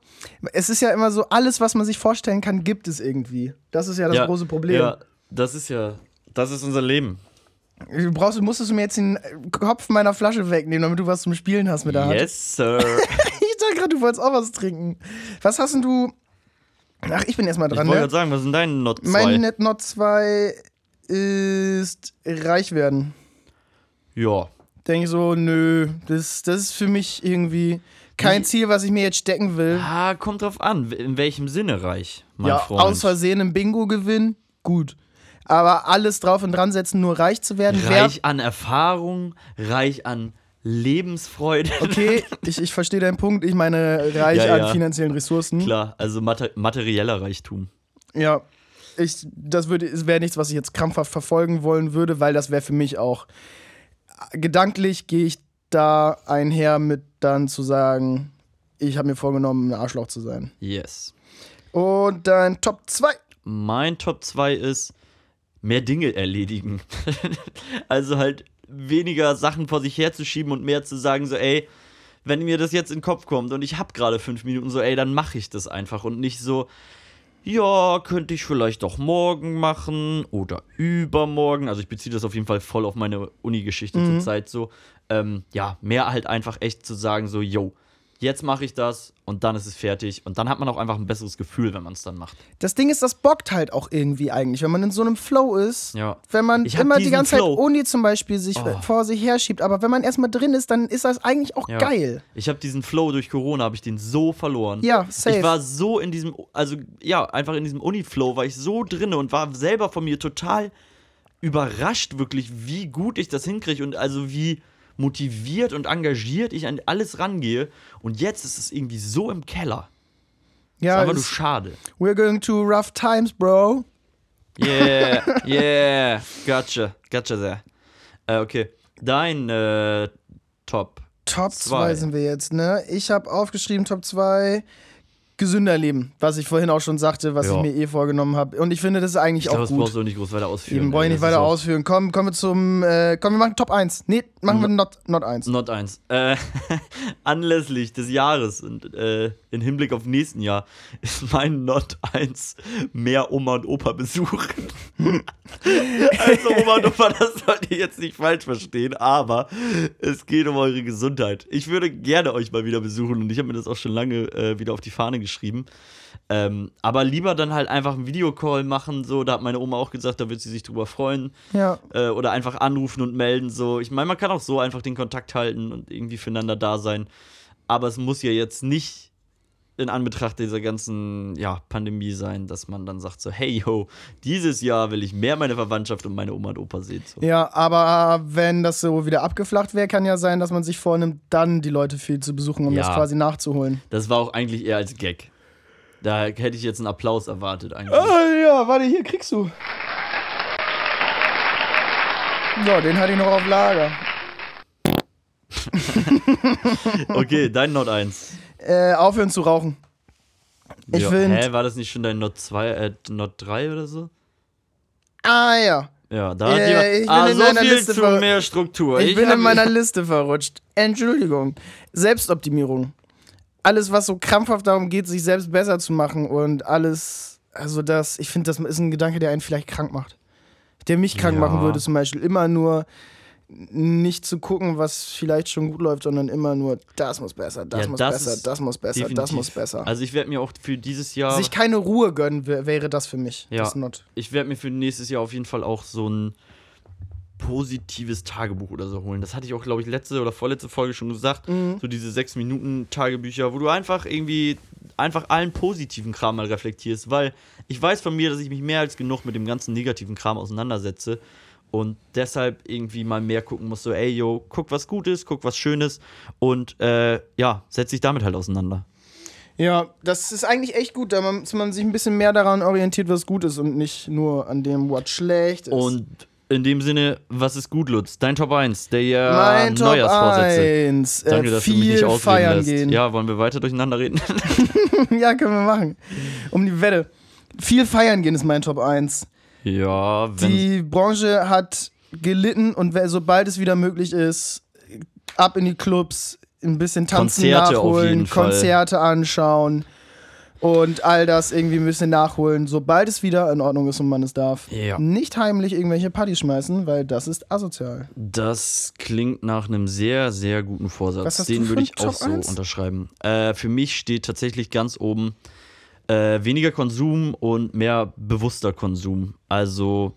S2: es ist ja immer so, alles, was man sich vorstellen kann, gibt es irgendwie. Das ist ja das
S1: Ja,
S2: große Problem.
S1: Ja, das ist ja, das ist unser Leben.
S2: Du brauchst, musstest du mir jetzt den Kopf meiner Flasche wegnehmen, damit du was zum Spielen hast mit der Hand.
S1: Yes, Sir.
S2: Ich dachte gerade, du wolltest auch was trinken. Was hast denn du. Ach, ich bin erstmal
S1: Ich
S2: dran,
S1: wollte
S2: ne?
S1: gerade sagen, was sind deine Not 2?
S2: Mein Net Not 2 ist reich werden.
S1: ja.
S2: Denke ich so, nö, das, das ist für mich irgendwie kein Ziel, was ich mir jetzt stecken will.
S1: Ah, kommt drauf an, in welchem Sinne reich, mein
S2: ja,
S1: Freund.
S2: aus Versehen im Bingo gewinnen, gut. Aber alles drauf und dran setzen, nur reich zu werden,
S1: reich an Erfahrung, reich an Lebensfreude.
S2: Okay, ich, ich verstehe deinen Punkt. Ich meine, reich
S1: Ja,
S2: an
S1: ja.
S2: finanziellen Ressourcen.
S1: Klar, also mater materieller Reichtum.
S2: Ja, ich, das wäre nichts, was ich jetzt krampfhaft verfolgen wollen würde, weil das wäre für mich auch. Gedanklich gehe ich da einher mit dann zu sagen, ich habe mir vorgenommen, ein Arschloch zu sein.
S1: Yes.
S2: Und dann Top 2.
S1: Mein Top 2 ist mehr Dinge erledigen. also halt weniger Sachen vor sich herzuschieben und mehr zu sagen, so, ey, wenn mir das jetzt in den Kopf kommt und ich habe gerade fünf Minuten, so, ey, dann mache ich das einfach und nicht so, ja, könnte ich vielleicht auch morgen machen oder übermorgen. Also ich beziehe das auf jeden Fall voll auf meine Uni-Geschichte
S2: Mhm.
S1: zur Zeit so. Ähm, ja, mehr halt einfach echt zu sagen, so, yo, jetzt mache ich das und dann ist es fertig. Und dann hat man auch einfach ein besseres Gefühl, wenn man es dann macht.
S2: Das Ding ist, das bockt halt auch irgendwie eigentlich, wenn man in so einem Flow ist.
S1: Ja.
S2: Wenn man immer die ganze
S1: Flow.
S2: Zeit Uni zum Beispiel sich
S1: Oh.
S2: vor sich herschiebt, aber wenn man erstmal drin ist, dann ist das eigentlich auch
S1: Ja.
S2: geil.
S1: Ich habe diesen Flow durch Corona, habe ich den so verloren.
S2: Ja, safe.
S1: Ich war so in diesem, also ja, einfach in diesem Uni-Flow war ich so drinne und war selber von mir total überrascht, wirklich, wie gut ich das hinkriege und also wie motiviert und engagiert ich an alles rangehe. Und jetzt ist es irgendwie so im Keller.
S2: ja,
S1: ist einfach nur schade.
S2: we're going to rough times, bro.
S1: Yeah, yeah, gotcha, gotcha there. Äh, okay, dein äh, Top.
S2: Top
S1: Zwei.
S2: 2 sind wir jetzt, ne? Ich habe aufgeschrieben, Top 2, gesünder leben, was ich vorhin auch schon sagte, was
S1: Ja.
S2: ich mir eh vorgenommen habe. Und ich finde, das ist eigentlich
S1: Ich glaube,
S2: auch
S1: das brauchst
S2: gut.
S1: du nicht groß weiter ausführen.
S2: Eben, brauche ich nicht weiter ausführen. Komm, kommen wir zum, äh, komm, wir machen Top 1. Nee, machen wir Not, not 1.
S1: Not 1. Äh, anlässlich des Jahres und äh, in Hinblick auf nächsten Jahr ist mein Not 1 mehr Oma und Opa besuchen. also Oma und Opa, das sollt ihr jetzt nicht falsch verstehen, aber es geht um eure Gesundheit. Ich würde gerne euch mal wieder besuchen und ich habe mir das auch schon lange äh, wieder auf die Fahne geschrieben. Ähm, aber lieber dann halt einfach einen Videocall machen, so, da hat meine Oma auch gesagt, da wird sie sich drüber freuen
S2: Ja.
S1: äh, oder einfach anrufen und melden. So, ich meine, man kann auch so einfach den Kontakt halten und irgendwie füreinander da sein. Aber es muss ja jetzt nicht in Anbetracht dieser ganzen ja, Pandemie sein, dass man dann sagt so, hey yo, dieses Jahr will ich mehr meine Verwandtschaft und meine Oma und Opa sehen. So.
S2: Ja, aber wenn das so wieder abgeflacht wäre, kann ja sein, dass man sich vornimmt, dann die Leute viel zu besuchen, um
S1: Ja.
S2: das quasi nachzuholen.
S1: Das war auch eigentlich eher als Gag. Da hätte ich jetzt einen Applaus erwartet eigentlich.
S2: Ah, ja, warte, hier kriegst du. So, den hatte ich noch auf Lager.
S1: Okay, dein Not 1.
S2: Äh, aufhören zu rauchen. Ich
S1: ja.
S2: find-
S1: Hä, war das nicht schon dein Not 2, äh, Not 3 oder so?
S2: Ah ja.
S1: Ja, da hat
S2: Äh,
S1: jemand.
S2: ich bin
S1: ah,
S2: in
S1: so viel
S2: Liste
S1: zu mehr Struktur.
S2: Ich, bin
S1: hab-
S2: in meiner Liste verrutscht. Entschuldigung. Selbstoptimierung. Alles, was so krampfhaft darum geht, sich selbst besser zu machen und alles, also das, ich finde, das ist ein Gedanke, der einen vielleicht krank macht. Der mich krank
S1: Ja.
S2: machen würde, zum Beispiel immer nur nicht zu gucken, was vielleicht schon gut läuft, sondern immer nur, das muss besser, das
S1: Ja,
S2: muss
S1: das
S2: besser, das muss besser, das
S1: definitiv.
S2: muss besser.
S1: Also, ich werde mir auch für dieses Jahr.
S2: Sich keine Ruhe gönnen wär- wäre das für mich.
S1: Ja.
S2: Das Not.
S1: ich werde mir für nächstes Jahr auf jeden Fall auch so ein positives Tagebuch oder so holen. Das hatte ich auch, glaube ich, letzte oder vorletzte Folge schon gesagt.
S2: Mhm.
S1: So diese sechs Minuten Tagebücher, wo du einfach irgendwie einfach allen positiven Kram mal reflektierst, weil ich weiß von mir, dass ich mich mehr als genug mit dem ganzen negativen Kram auseinandersetze und deshalb irgendwie mal mehr gucken muss, so ey, yo, guck was Gutes, guck was Schönes und äh, ja, setz dich damit halt auseinander.
S2: Ja, das ist eigentlich echt gut, da man, dass man sich ein bisschen mehr daran orientiert, was gut ist und nicht nur an dem, was schlecht ist.
S1: Und in dem Sinne, was ist gut, Lutz? Dein Top 1, der ja
S2: mein Top
S1: Neujahrsvorsätze.
S2: 1.
S1: Danke,
S2: äh,
S1: dass du mich
S2: viel
S1: nicht
S2: feiern
S1: lässt.
S2: gehen.
S1: Ja, wollen wir weiter durcheinander reden?
S2: ja, können wir machen. Um die Wette. Viel feiern gehen ist mein Top 1.
S1: ja, wenn
S2: Die Branche hat gelitten und wer- sobald es wieder möglich ist, ab in die Clubs, ein bisschen tanzen
S1: Konzerte
S2: nachholen,
S1: jeden Fall.
S2: Konzerte anschauen und all das irgendwie ein bisschen nachholen, sobald es wieder in Ordnung ist und man es darf.
S1: Ja.
S2: Nicht heimlich irgendwelche Partys schmeißen, weil das ist asozial.
S1: Das klingt nach einem sehr, sehr guten Vorsatz. Den würde ich auch so
S2: 1?
S1: unterschreiben. Äh, für mich steht tatsächlich ganz oben äh, weniger Konsum und mehr bewusster Konsum. Also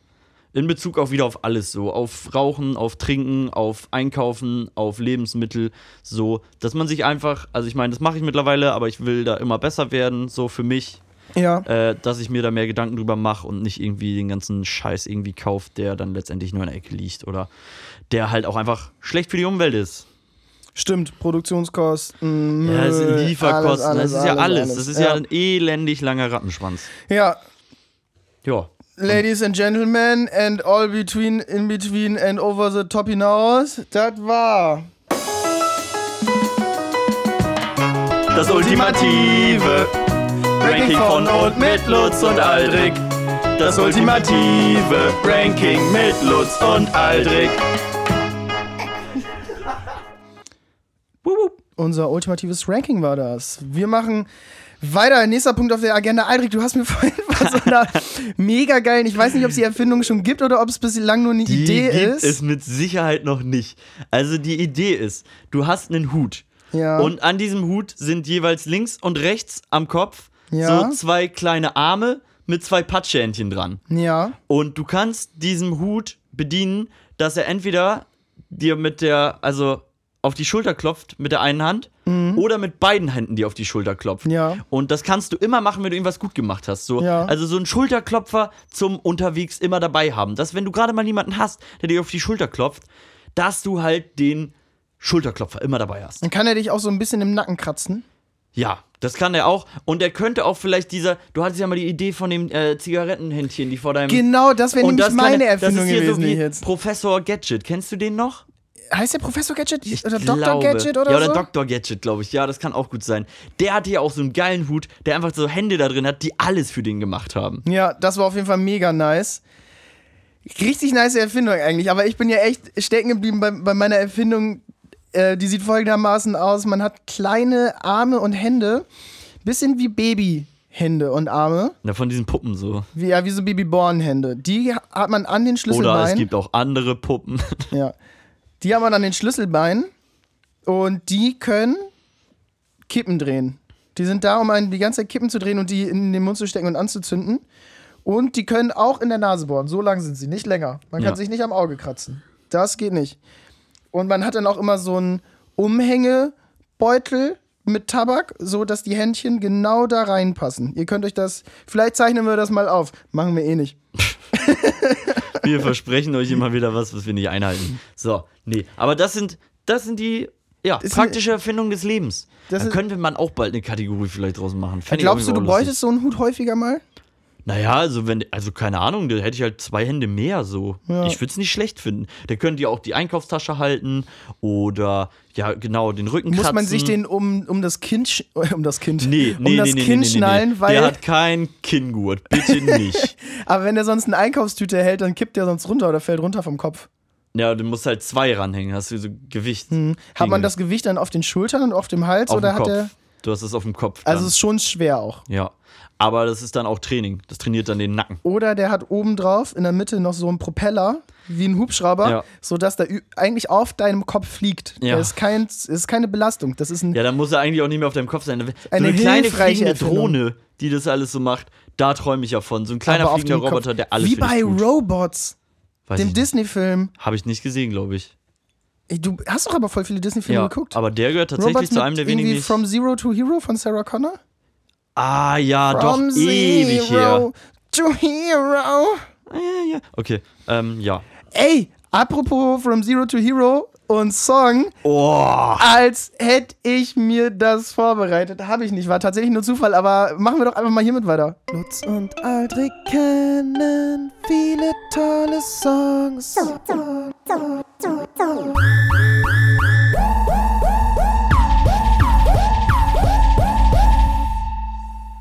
S1: in Bezug auch wieder auf alles so. Auf Rauchen, auf Trinken, auf Einkaufen, auf Lebensmittel. So, dass man sich einfach, also ich meine, das mache ich mittlerweile, aber ich will da immer besser werden, so für mich.
S2: Ja.
S1: äh, dass ich mir da mehr Gedanken drüber mache und nicht irgendwie den ganzen Scheiß irgendwie kauft, der dann letztendlich nur in der Ecke liegt oder der halt auch einfach schlecht für die Umwelt ist.
S2: Stimmt, Produktionskosten,
S1: Ja, es sind Lieferkosten,
S2: alles,
S1: das ist ja alles.
S2: alles.
S1: Das ist ja. ein elendig langer Rattenschwanz.
S2: ja,
S1: Ja.
S2: Ladies and Gentlemen and all between, in between and over the top hinaus, das war
S1: Das ultimative Ranking von und mit Lutz und Aldrich. Das ultimative Ranking mit Lutz und Aldrich.
S2: Unser ultimatives Ranking war das. Wir machen weiter. Nächster Punkt auf der Agenda. Aldrich, du hast mir vorhin von so einer mega geilen, ich weiß nicht, ob es die Erfindung schon gibt oder ob es bislang nur eine
S1: Die
S2: Idee
S1: gibt
S2: ist.
S1: es mit Sicherheit noch nicht. Also die Idee ist, du hast einen Hut.
S2: ja.
S1: Und an diesem Hut sind jeweils links und rechts am Kopf
S2: Ja.
S1: so zwei kleine Arme mit zwei Patschhähnchen dran.
S2: ja.
S1: Und du kannst diesen Hut bedienen, dass er entweder dir mit der, also auf die Schulter klopft mit der einen Hand oder mit beiden Händen dir auf die Schulter klopft.
S2: Mhm. Ja.
S1: Und das kannst du immer machen, wenn du irgendwas gut gemacht hast. So,
S2: Ja.
S1: Also so ein Schulterklopfer zum unterwegs immer dabei haben. Dass wenn du gerade mal niemanden hast, der dir auf die Schulter klopft, dass du halt den Schulterklopfer immer dabei hast.
S2: Dann kann er dich auch so ein bisschen im Nacken kratzen.
S1: Ja, das kann er auch. Und er könnte auch vielleicht dieser, du hattest ja mal die Idee von dem äh, Zigarettenhändchen, die vor deinem
S2: Genau, das wäre nämlich
S1: das
S2: meine
S1: er-
S2: Erfindung
S1: das ist hier
S2: gewesen,
S1: so
S2: die
S1: wie
S2: jetzt.
S1: Professor Gadget. Kennst du den noch?
S2: Heißt der Professor Gadget oder
S1: Ich
S2: Dr.
S1: glaube.
S2: Gadget oder
S1: Ja, oder
S2: so?
S1: Dr. Gadget, glaube ich. Ja, das kann auch gut sein. Der hatte ja auch so einen geilen Hut, der einfach so Hände da drin hat, die alles für den gemacht haben.
S2: Ja, das war auf jeden Fall mega nice. Richtig nice Erfindung eigentlich, aber ich bin ja echt stecken geblieben bei, bei meiner Erfindung. Äh, die sieht folgendermaßen aus: Man hat kleine Arme und Hände, bisschen wie Babyhände und Arme,
S1: Na, von diesen Puppen so.
S2: wie, ja, wie so Babyborn-Hände. Die hat man an den
S1: Oder
S2: Schlüsselbeinen.
S1: es gibt auch andere Puppen.
S2: Ja. Die haben wir an den Schlüsselbeinen und die können Kippen drehen. Die sind da, um einen die ganze Zeit Kippen zu drehen und die in den Mund zu stecken und anzuzünden. Und die können auch in der Nase bohren. So lang sind sie, nicht länger. Man kann
S1: Ja.
S2: sich nicht am Auge kratzen. Das geht nicht. Und man hat dann auch immer so einen Umhängebeutel mit Tabak, so dass die Händchen genau da reinpassen. Ihr könnt euch das, vielleicht zeichnen wir das mal auf. Machen wir eh nicht.
S1: Wir versprechen euch immer wieder was, was wir nicht einhalten. So, nee. Aber das sind, das sind die ja,
S2: Ist
S1: praktische Erfindungen des Lebens.
S2: Das
S1: Da
S2: ist-
S1: könnte man auch bald eine Kategorie vielleicht draus machen. Fänd
S2: Glaubst du, du bräuchtest so einen Hut häufiger mal?
S1: Naja, also wenn, also keine Ahnung, da hätte ich halt zwei Hände mehr so.
S2: Ja.
S1: Ich würde es nicht schlecht finden. Der könnte ja auch die Einkaufstasche halten oder ja, genau, den Rücken
S2: Muss
S1: kratzen.
S2: man sich den um, um das Kind, um das Kind,
S1: Nee, nee,
S2: um das
S1: nee,
S2: Kinn schnallen, weil,
S1: Der hat keinen Kinngurt, bitte nicht.
S2: aber wenn er sonst eine Einkaufstüte hält, dann kippt der sonst runter oder fällt runter vom Kopf.
S1: ja, du musst halt zwei ranhängen, hast du so Gewicht.
S2: Hm. Hat man das Gewicht dann auf den Schultern und auf dem Hals
S1: auf
S2: oder hat
S1: Kopf.
S2: er.
S1: Du hast es auf dem Kopf.
S2: Also
S1: dann.
S2: es ist schon schwer auch.
S1: ja. Aber das ist dann auch Training. Das trainiert dann den Nacken.
S2: Oder der hat oben drauf in der Mitte noch so einen Propeller, wie ein Hubschrauber,
S1: Ja.
S2: sodass der eigentlich auf deinem Kopf fliegt.
S1: Ja.
S2: Das ist, kein, das ist keine Belastung. Das ist ein.
S1: Ja, dann muss er eigentlich auch nicht mehr auf deinem Kopf sein. So
S2: Eine
S1: eine kleine fliegende
S2: Erfindung.
S1: Drohne, die das alles so macht, da träume ich ja von. So ein kleiner fliegender. Roboter, der alles
S2: Wie bei. Robots,
S1: Weiß
S2: dem. Disney-Film.
S1: Habe ich nicht gesehen, glaube ich.
S2: Ey, Du hast doch aber voll viele Disney-Filme
S1: Ja,
S2: geguckt.
S1: aber der gehört tatsächlich
S2: Robots
S1: zu einem der wenigen,
S2: irgendwie. From Zero to Hero von Sarah Connor?
S1: Ah, ja,
S2: From
S1: doch, ewig her.
S2: Zero to Hero.
S1: Ah, ja, ja. Okay, ähm, ja.
S2: Ey, apropos From Zero to Hero und Song,
S1: Oh,
S2: als hätte ich mir das vorbereitet. Habe ich nicht, war tatsächlich nur Zufall, aber machen wir doch einfach mal hiermit weiter. Lutz und Aldrich kennen viele tolle Songs.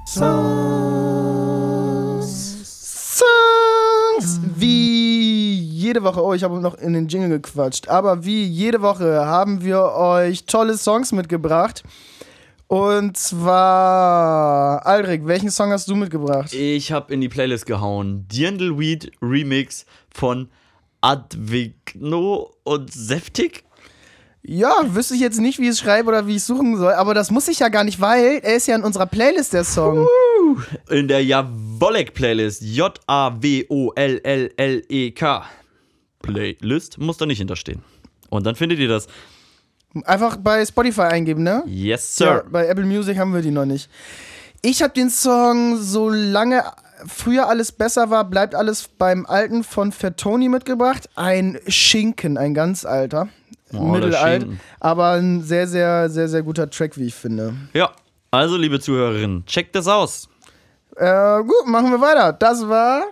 S2: Songs. Jede Woche, oh, ich habe noch in den Jingle gequatscht, aber wie jede Woche haben wir euch tolle Songs mitgebracht. Und zwar, Aldrich, welchen Song hast du mitgebracht?
S1: ich habe in die Playlist gehauen. Dirndlweed Remix von Advigno und Seftig.
S2: Ja, wüsste ich jetzt nicht, wie ich es schreibe oder wie ich es suchen soll, aber das muss ich ja gar nicht, weil er ist ja in unserer Playlist, der Song.
S1: In der Jawollek-Playlist. J-A-W-O-L-L-L-E-K. Playlist muss da nicht hinterstehen. Und dann findet ihr das.
S2: Einfach bei Spotify eingeben, ne?
S1: Yes,
S2: Ja,
S1: sir.
S2: bei Apple Music haben wir die noch nicht. Ich habe den Song Solange früher alles besser war, bleibt alles beim Alten von Fertoni mitgebracht. Ein Schinken, ein ganz alter.
S1: Oh,
S2: Mittelalt. Aber ein sehr, sehr, sehr, sehr guter Track, wie ich finde.
S1: Ja, also liebe Zuhörerinnen, checkt das aus.
S2: Äh, gut, machen wir weiter. Das war.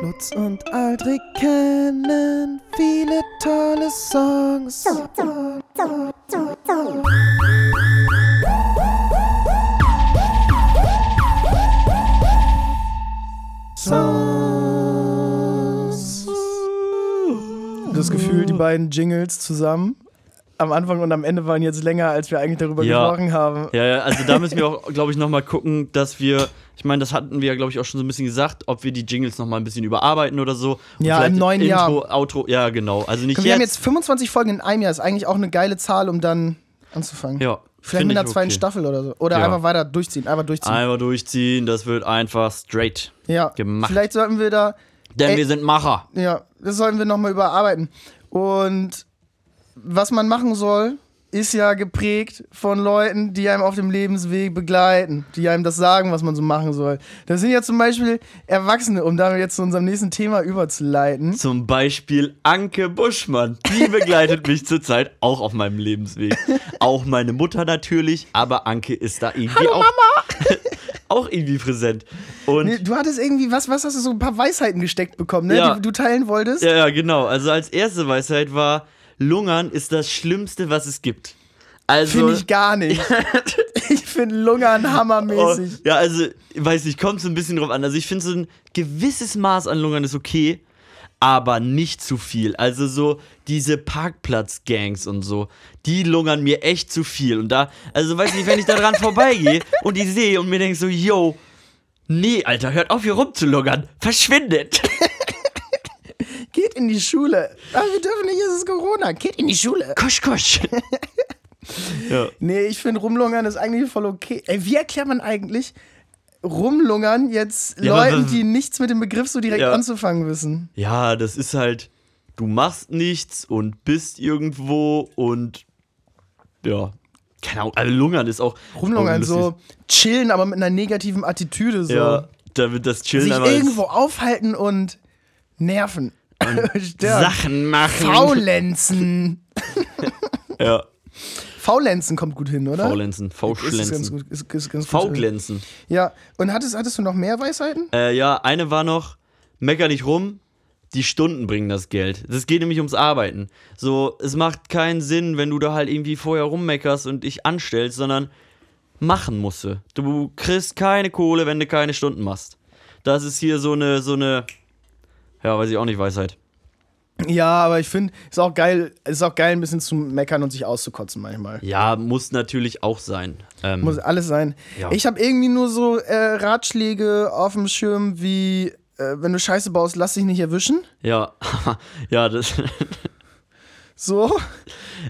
S2: Lutz und Aldrich kennen viele tolle Songs. Das Gefühl, die beiden Jingles zusammen am Anfang und am Ende waren jetzt länger, als wir eigentlich darüber
S1: Ja.
S2: gesprochen haben.
S1: Ja, ja, also da müssen wir auch, glaube ich, nochmal gucken, dass wir, ich meine, das hatten wir ja, glaube ich, auch schon so ein bisschen gesagt, ob wir die Jingles nochmal ein bisschen überarbeiten oder so. Und
S2: Ja, im neuen
S1: Intro,
S2: Jahr.
S1: Outro, ja, genau. Also nicht
S2: Wir
S1: jetzt.
S2: haben jetzt 25 Folgen in einem Jahr, ist eigentlich auch eine geile Zahl, um dann anzufangen.
S1: ja,
S2: Vielleicht mit einer zweiten
S1: okay.
S2: Staffel oder so. Oder
S1: Ja.
S2: einfach weiter durchziehen. Einfach durchziehen.
S1: Einmal durchziehen, das wird einfach straight.
S2: ja.
S1: gemacht.
S2: Vielleicht sollten wir da,
S1: Denn
S2: Ey.
S1: wir sind Macher.
S2: ja, das sollten wir nochmal überarbeiten. Und was man machen soll, ist ja geprägt von Leuten, die einem auf dem Lebensweg begleiten, die einem das sagen, was man so machen soll. Das sind ja zum Beispiel Erwachsene, um damit jetzt zu unserem nächsten Thema überzuleiten.
S1: Zum Beispiel Anke Buschmann. Die begleitet mich zurzeit auch auf meinem Lebensweg. Auch meine Mutter natürlich, aber Anke ist da irgendwie auch, auch irgendwie präsent. Und
S2: Nee, du hattest irgendwie, was, was hast du so ein paar Weisheiten gesteckt bekommen, ne?
S1: Ja.
S2: Die du teilen wolltest?
S1: ja, ja, genau. Also als erste Weisheit war, Lungern ist das Schlimmste, was es gibt. Also,
S2: Finde ich gar nicht. ich finde Lungern
S1: Oh,
S2: hammermäßig.
S1: ja, also, weiß nicht, kommt so ein bisschen drauf an. Also, ich finde, so ein gewisses Maß an Lungern ist okay, aber nicht zu viel. Also, so diese Parkplatz-Gangs und so, die lungern mir echt zu viel. Und da, also, weiß nicht, wenn ich da dran vorbeigehe und die sehe und mir denke so, yo, nee, Alter, hört auf, hier rumzulungern, verschwindet.
S2: Geht in die Schule. Ah, wir dürfen nicht, es ist Corona. Geht in die Schule.
S1: Kusch, kusch. ja.
S2: Nee, ich finde Rumlungern ist eigentlich voll okay. Ey, wie erklärt man eigentlich Rumlungern jetzt
S1: Ja, aber
S2: Leuten, die nichts mit dem Begriff so direkt
S1: Ja.
S2: anzufangen wissen?
S1: ja, das ist halt, du machst nichts und bist irgendwo und ja, keine Ahnung, also Lungern ist auch.
S2: Rumlungern,
S1: auch
S2: so chillen, aber mit einer negativen Attitüde. So.
S1: Ja, da wird das Chillen
S2: Sich
S1: aber
S2: irgendwo aufhalten und nerven.
S1: Sachen machen.
S2: Faulenzen.
S1: Ja.
S2: Faulenzen kommt gut hin, oder?
S1: Faulenzen, Fauschlenzen. V-Glänzen.
S2: Ja, und hattest, hattest du noch mehr Weisheiten?
S1: Äh, ja, eine war noch, mecker nicht rum, die Stunden bringen das Geld. Es geht nämlich ums Arbeiten. So, es macht keinen Sinn, wenn du da halt irgendwie vorher rummeckerst und dich anstellst, sondern machen musst du. Du kriegst keine Kohle, wenn du keine Stunden machst. Das ist hier so eine, so eine, ja, weiß ich auch nicht, Weisheit.
S2: Ja, aber ich finde, ist auch geil, ist auch geil, ein bisschen zu meckern und sich auszukotzen manchmal.
S1: Ja, muss natürlich auch sein. Ähm,
S2: Muss alles sein.
S1: Ja.
S2: Ich habe irgendwie nur so äh, Ratschläge auf dem Schirm wie, äh, wenn du Scheiße baust, lass dich nicht erwischen.
S1: ja, ja, das.
S2: So.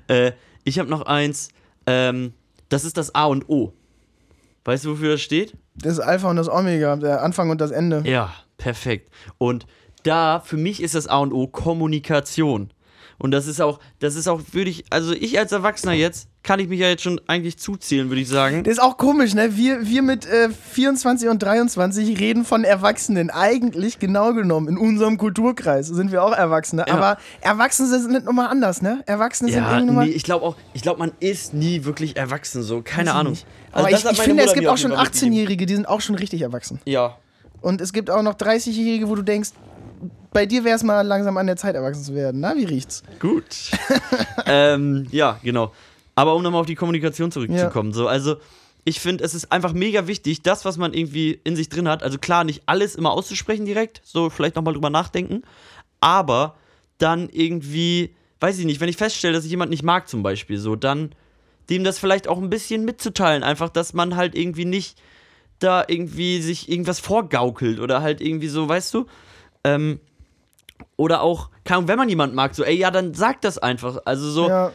S1: Äh, ich habe noch eins. Ähm, das ist das A und O. Weißt du, wofür das steht?
S2: Das Alpha und das Omega, der Anfang und das Ende.
S1: Ja, perfekt. Und da, für mich ist das A und O Kommunikation. Und das ist auch, das ist auch, würde ich, also ich als Erwachsener jetzt, kann ich mich ja jetzt schon eigentlich zuzählen, würde ich sagen.
S2: Das ist auch komisch, ne? Wir, wir mit äh, 24 und 23 reden von Erwachsenen. Eigentlich, genau genommen, in unserem Kulturkreis sind wir auch Erwachsene.
S1: Ja.
S2: Aber Erwachsene sind nicht nochmal anders, ne? Erwachsene sind
S1: Ja,
S2: irgendwie nochmal.
S1: nee, ich glaube auch, ich glaube, man ist nie wirklich erwachsen, so, keine
S2: Weiß
S1: Ahnung.
S2: nicht.
S1: Also
S2: Aber ich, ich finde, es gibt auch schon
S1: jeden Fall mitgegeben.
S2: 18-Jährige, die sind auch schon richtig erwachsen.
S1: Ja,
S2: Und es gibt auch noch 30-Jährige, wo du denkst, bei dir wäre es mal langsam an der Zeit, erwachsen zu werden. Na, wie riecht's?
S1: Gut. ähm, ja, genau. Aber um nochmal auf die Kommunikation zurückzukommen, so, also ich finde, es ist einfach mega wichtig, das, was man irgendwie in sich drin hat, also klar, nicht alles immer auszusprechen direkt, so vielleicht nochmal drüber nachdenken, aber dann irgendwie, weiß ich nicht, wenn ich feststelle, dass ich jemand nicht mag zum Beispiel, so, dann dem das vielleicht auch ein bisschen mitzuteilen, einfach, dass man halt irgendwie nicht da irgendwie sich irgendwas vorgaukelt oder halt irgendwie so, weißt du, ähm, oder auch, keine Ahnung, wenn man jemanden mag, so, ey, ja, dann sag das einfach. Also so,
S2: Ja.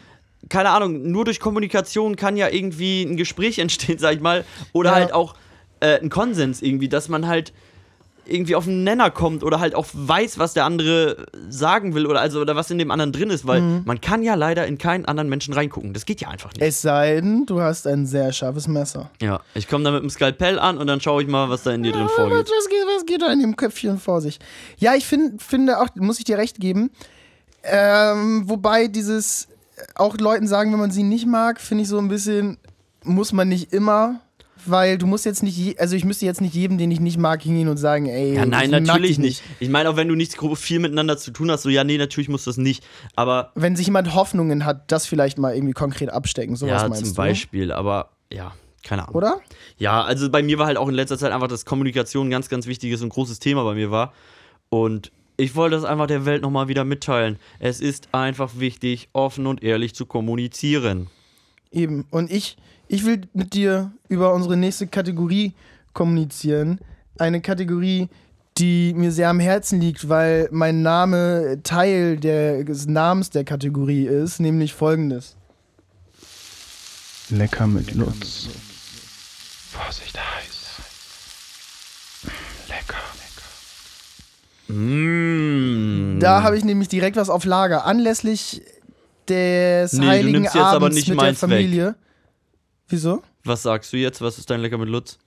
S1: keine Ahnung, nur durch Kommunikation kann ja irgendwie ein Gespräch entstehen, sag ich mal. Oder
S2: Ja.
S1: halt auch äh, ein Konsens irgendwie, dass man halt irgendwie auf einen Nenner kommt oder halt auch weiß, was der andere sagen will oder also oder was in dem anderen drin ist, weil
S2: Mhm.
S1: man kann ja leider in keinen anderen Menschen reingucken. Das geht ja einfach nicht.
S2: Es sei denn, du hast ein sehr scharfes Messer.
S1: ja, ich komme da mit dem Skalpell an und dann schaue ich mal, was da in dir drin
S2: Was,
S1: vorgeht.
S2: was, geht, was geht da in dem Köpfchen vor sich? Ja, ich find, finde auch, muss ich dir recht geben. Ähm, wobei dieses äh, auch Leuten sagen, wenn man sie nicht mag, finde ich so ein bisschen, muss man nicht immer. Weil du musst jetzt nicht, also ich müsste jetzt nicht jedem, den ich nicht mag, hingehen und sagen, ey,
S1: Ja, nein, natürlich nicht. Ich meine, auch wenn du nicht viel miteinander zu tun hast, so, ja, nee, natürlich muss das nicht. Aber
S2: Wenn sich jemand Hoffnungen hat, das vielleicht mal irgendwie konkret abstecken, sowas
S1: ja,
S2: meinst
S1: zum
S2: du?
S1: Beispiel, aber ja, keine Ahnung.
S2: Oder?
S1: Ja, also bei mir war halt auch in letzter Zeit einfach, dass Kommunikation ein ganz, ganz wichtiges und großes Thema bei mir war. Und ich wollte das einfach der Welt nochmal wieder mitteilen. Es ist einfach wichtig, offen und ehrlich zu kommunizieren.
S2: Eben. Und ich, ich will mit dir über unsere nächste Kategorie kommunizieren. Eine Kategorie, die mir sehr am Herzen liegt, weil mein Name Teil der, des Namens der Kategorie ist, nämlich folgendes.
S3: Lecker mit Lutz. Vorsicht heiß. Lecker.
S1: Mmh.
S2: Da habe ich nämlich direkt was auf Lager. Anlässlich des
S1: Nee, du
S2: Heiligen
S1: nimmst jetzt aber
S2: Abends
S1: nicht
S2: mit der
S1: meins weg.
S2: Wieso?
S1: Was sagst du jetzt? Was ist dein Lecker mit Lutz?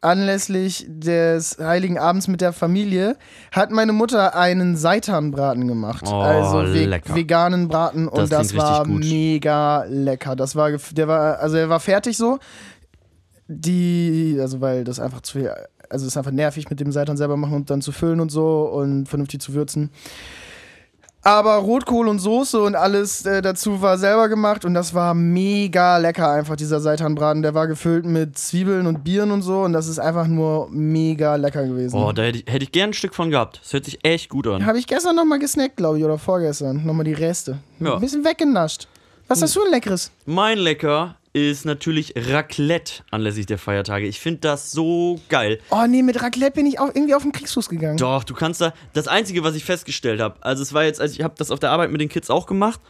S2: Anlässlich des Heiligen Abends mit der Familie hat meine Mutter einen Seitanbraten gemacht.
S1: Oh,
S2: also ve
S1: lecker.
S2: veganen Braten
S1: Das
S2: und das
S1: klingt
S2: war mega lecker. Das war der war also er war fertig so. Die also weil das einfach zu viel also es ist einfach nervig mit dem Seitan selber machen und dann zu füllen und so und vernünftig zu würzen. Aber Rotkohl und Soße und alles äh, dazu war selber gemacht und das war mega lecker einfach, dieser Seitanbraten. Der war gefüllt mit Zwiebeln und Bieren und so und das ist einfach nur mega lecker gewesen.
S1: Oh, da hätte ich, hätte ich gern ein Stück von gehabt. Das hört sich echt gut an.
S2: Habe ich gestern nochmal gesnackt, glaube ich, oder vorgestern. Nochmal die Reste.
S1: Ja.
S2: Ein bisschen weggenascht. Was hast du ein leckeres?
S1: Mein Lecker ist natürlich Raclette anlässlich der Feiertage. Ich finde das so geil.
S2: Oh nee, mit Raclette bin ich auch irgendwie auf den Kriegsfuß gegangen.
S1: Doch, du kannst da. Das Einzige, was ich festgestellt habe, also es war jetzt, also ich habe das auf der Arbeit mit den Kids auch gemacht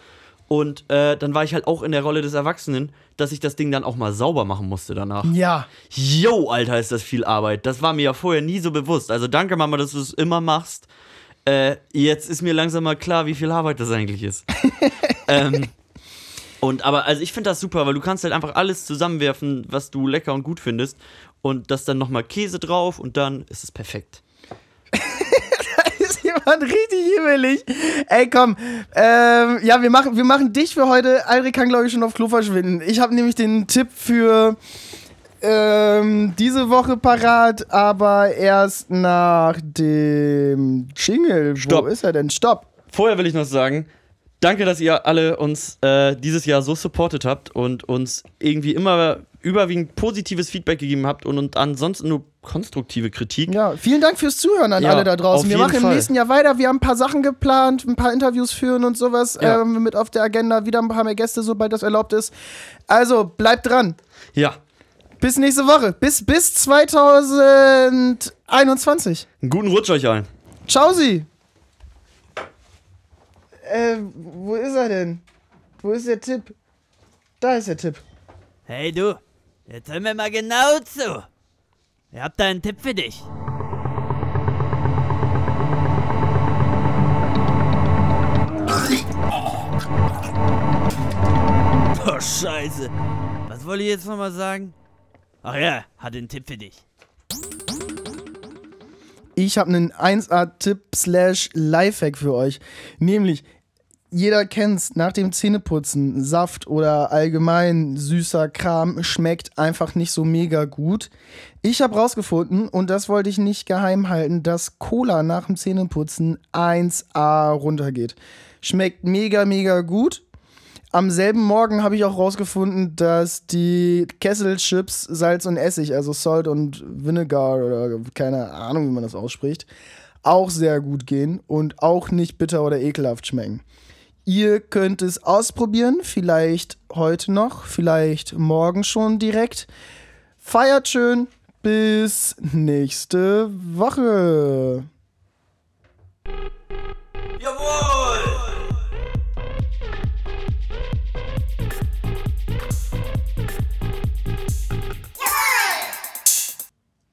S1: und äh, dann war ich halt auch in der Rolle des Erwachsenen, dass ich das Ding dann auch mal sauber machen musste danach.
S2: Ja.
S1: Yo, Alter, ist das viel Arbeit. Das war mir ja vorher nie so bewusst. Also danke, Mama, dass du es immer machst. Äh, jetzt ist mir langsam mal klar, wie viel Arbeit das eigentlich ist. ähm, und aber, also ich finde das super, weil du kannst halt einfach alles zusammenwerfen, was du lecker und gut findest. Und das dann nochmal Käse drauf und dann ist es perfekt.
S2: ist jemand richtig himmelig. Ey, komm. Ähm, ja, wir machen, wir machen dich für heute. Alrik kann, glaube ich, schon auf Klo verschwinden. Ich habe nämlich den Tipp für ähm, diese Woche parat, aber erst nach dem Jingle.
S1: Stopp.
S2: Wo ist er denn? Stopp.
S1: Vorher will ich noch sagen, danke, dass ihr alle uns äh, dieses Jahr so supportet habt und uns irgendwie immer überwiegend positives Feedback gegeben habt und, und ansonsten nur konstruktive Kritik.
S2: Ja, vielen Dank fürs Zuhören an
S1: Ja,
S2: alle da draußen. Wir machen im
S1: Fall.
S2: nächsten Jahr weiter. Wir haben ein paar Sachen geplant, ein paar Interviews führen und sowas
S1: Ja.
S2: ähm, mit auf der Agenda. Wieder ein paar mehr Gäste, sobald das erlaubt ist. Also, bleibt dran.
S1: Ja,
S2: Bis nächste Woche. Bis, bis 2021.
S1: einen guten Rutsch euch allen.
S2: Ciao, Sie. Äh, wo ist er denn? Wo ist der Tipp? Da ist der Tipp.
S4: Hey du, jetzt hör mir mal genau zu. Ich hab da einen Tipp für dich. Oh, Scheiße. Was wollte ich jetzt nochmal sagen? Ach ja, hatte einen Tipp für dich.
S2: Ich habe einen 1A-Tipp slash Lifehack für euch. Nämlich, jeder kennt's, nach dem Zähneputzen, Saft oder allgemein süßer Kram schmeckt einfach nicht so mega gut. Ich habe rausgefunden, und das wollte ich nicht geheim halten, dass Cola nach dem Zähneputzen 1A runtergeht. Schmeckt mega, mega gut. Am selben Morgen habe ich auch rausgefunden, dass die Kesselchips Salz und Essig, also Salt und Vinegar oder keine Ahnung, wie man das ausspricht, auch sehr gut gehen und auch nicht bitter oder ekelhaft schmecken. Ihr könnt es ausprobieren, vielleicht heute noch, vielleicht morgen schon direkt. Feiert schön, bis nächste Woche.
S4: Jawohl!